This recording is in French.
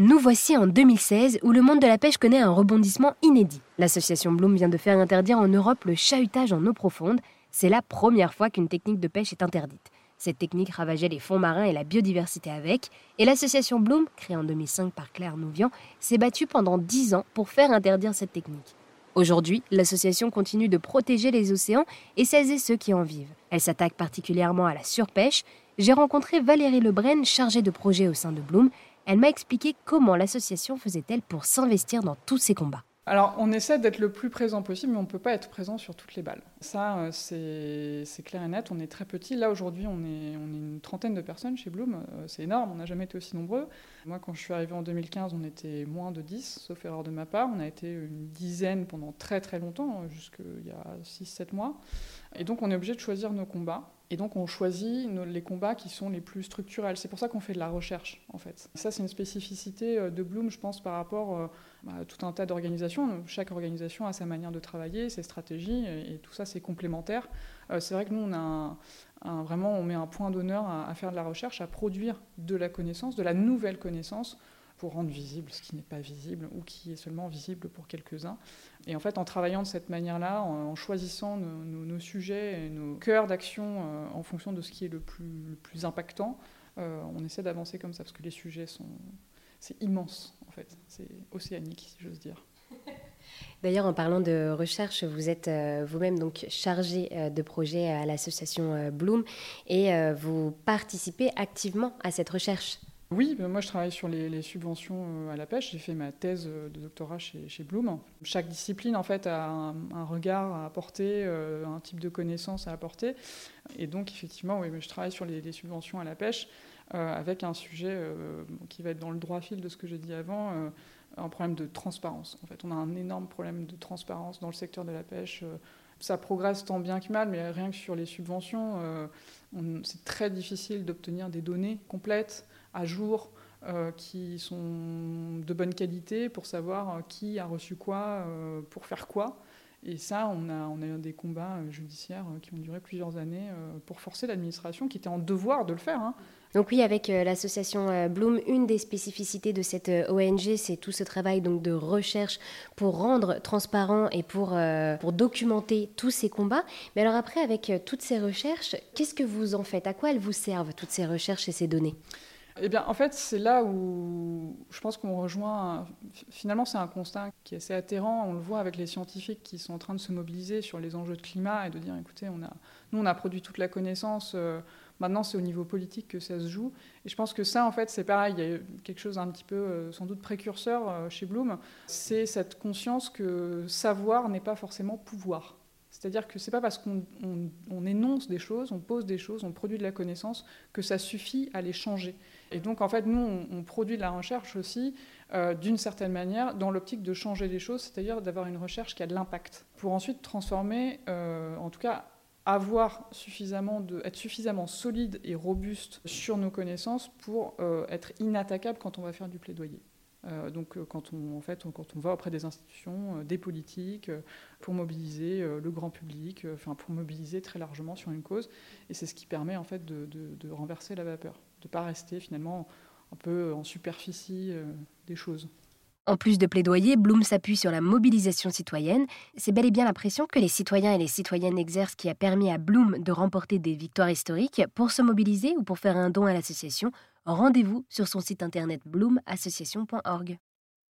Nous voici en 2016 où le monde de la pêche connaît un rebondissement inédit. L'association Bloom vient de faire interdire en Europe le chahutage en eau profonde. C'est la première fois qu'une technique de pêche est interdite. Cette technique ravageait les fonds marins et la biodiversité avec, et l'association Bloom, créée en 2005 par Claire Nouvian, s'est battue pendant 10 ans pour faire interdire cette technique. Aujourd'hui, l'association continue de protéger les océans et celles ceux qui en vivent. Elle s'attaque particulièrement à la surpêche. J'ai rencontré Valérie Lebrun, chargée de projet au sein de Bloom, elle m'a expliqué comment l'association faisait-elle pour s'investir dans tous ces combats. Alors, on essaie d'être le plus présent possible, mais on ne peut pas être présent sur toutes les balles. Ça, euh, c'est clair et net. On est très petit. Là, aujourd'hui, on est, une trentaine de personnes chez Bloom. Euh, c'est énorme. On n'a jamais été aussi nombreux. Moi, quand je suis arrivé en 2015, on était moins de 10, sauf erreur de ma part. On a été une dizaine pendant très très longtemps, euh, jusqu'il y a 6-7 mois. Et donc, on est obligé de choisir nos combats. Et donc on choisit les combats qui sont les plus structurels. C'est pour ça qu'on fait de la recherche, en fait. Ça, c'est une spécificité euh, de Bloom, je pense, par rapport euh, bah, à tout un tas d'organisations. Chaque organisation a sa manière de travailler, ses stratégies, et, tout ça, c'est complémentaire. Euh, c'est vrai que nous, on a vraiment, on met un point d'honneur à, faire de la recherche, à produire de la connaissance, de la nouvelle connaissance, pour rendre visible ce qui n'est pas visible ou qui est seulement visible pour quelques-uns. Et en fait, en travaillant de cette manière-là, en, choisissant nos, sujets et nos cœurs d'action euh, en fonction de ce qui est le plus, impactant, euh, on essaie d'avancer comme ça, parce que les sujets sont... C'est immense, en fait. C'est océanique, si j'ose dire. D'ailleurs, en parlant de recherche, vous êtes euh, vous-même donc chargé de projet à l'association Bloom et vous participez activement à cette recherche. Oui, ben moi je travaille sur les, subventions euh, à la pêche. J'ai fait ma thèse euh, de doctorat chez, chez Bloom. Chaque discipline en fait a un, regard à apporter, euh, un type de connaissance à apporter. Et donc effectivement, oui, je travaille sur les, subventions à la pêche avec un sujet qui va être dans le droit fil de ce que j'ai dit avant, un problème de transparence. En fait, on a un énorme problème de transparence dans le secteur de la pêche ça progresse tant bien que mal, mais rien que sur les subventions, c'est très difficile d'obtenir des données complètes à jour euh, qui sont de bonne qualité pour savoir euh, qui a reçu quoi, euh, pour faire quoi. Et ça, on a, on a des combats judiciaires qui ont duré plusieurs années pour forcer l'administration, qui était en devoir de le faire. Hein. Donc oui, avec l'association Bloom, une des spécificités de cette ONG, c'est tout ce travail donc de recherche pour rendre transparent et pour, pour documenter tous ces combats. Mais alors après, avec toutes ces recherches, qu'est-ce que vous en faites? À quoi elles vous servent, toutes ces recherches et ces données? Eh bien, en fait, c'est là où je pense qu'on rejoint. Finalement, c'est un constat qui est assez atterrant. On le voit avec les scientifiques qui sont en train de se mobiliser sur les enjeux de climat et de dire écoutez, on nous, on a produit toute la connaissance. Euh, maintenant, c'est au niveau politique que ça se joue. Et je pense que ça, en fait, c'est pareil. Il y a quelque chose un petit peu, euh, sans doute, précurseur euh, chez Bloom. C'est cette conscience que savoir n'est pas forcément pouvoir. C'est-à-dire que ce n'est pas parce qu'on énonce des choses, on pose des choses, on produit de la connaissance, que ça suffit à les changer. Et donc, en fait, nous, on, produit de la recherche aussi, euh, d'une certaine manière, dans l'optique de changer les choses, c'est-à-dire d'avoir une recherche qui a de l'impact, pour ensuite transformer, euh, en tout cas, avoir suffisamment de, être suffisamment solide et robuste sur nos connaissances pour euh, être inattaquable quand on va faire du plaidoyer. Euh, donc euh, quand on, fait, quand on va auprès des institutions, euh, des politiques, pour mobiliser le grand public, enfin pour mobiliser très largement sur une cause, et c'est ce qui permet en fait de, de renverser la vapeur, de ne pas rester finalement un peu en superficie des choses. En plus de plaidoyer, Bloom s'appuie sur la mobilisation citoyenne. C'est bel et bien la pression que les citoyens et les citoyennes exercent qui a permis à Bloom de remporter des victoires historiques. Pour se mobiliser ou pour faire un don à l'association, rendez-vous sur son site internet bloomassociation.org.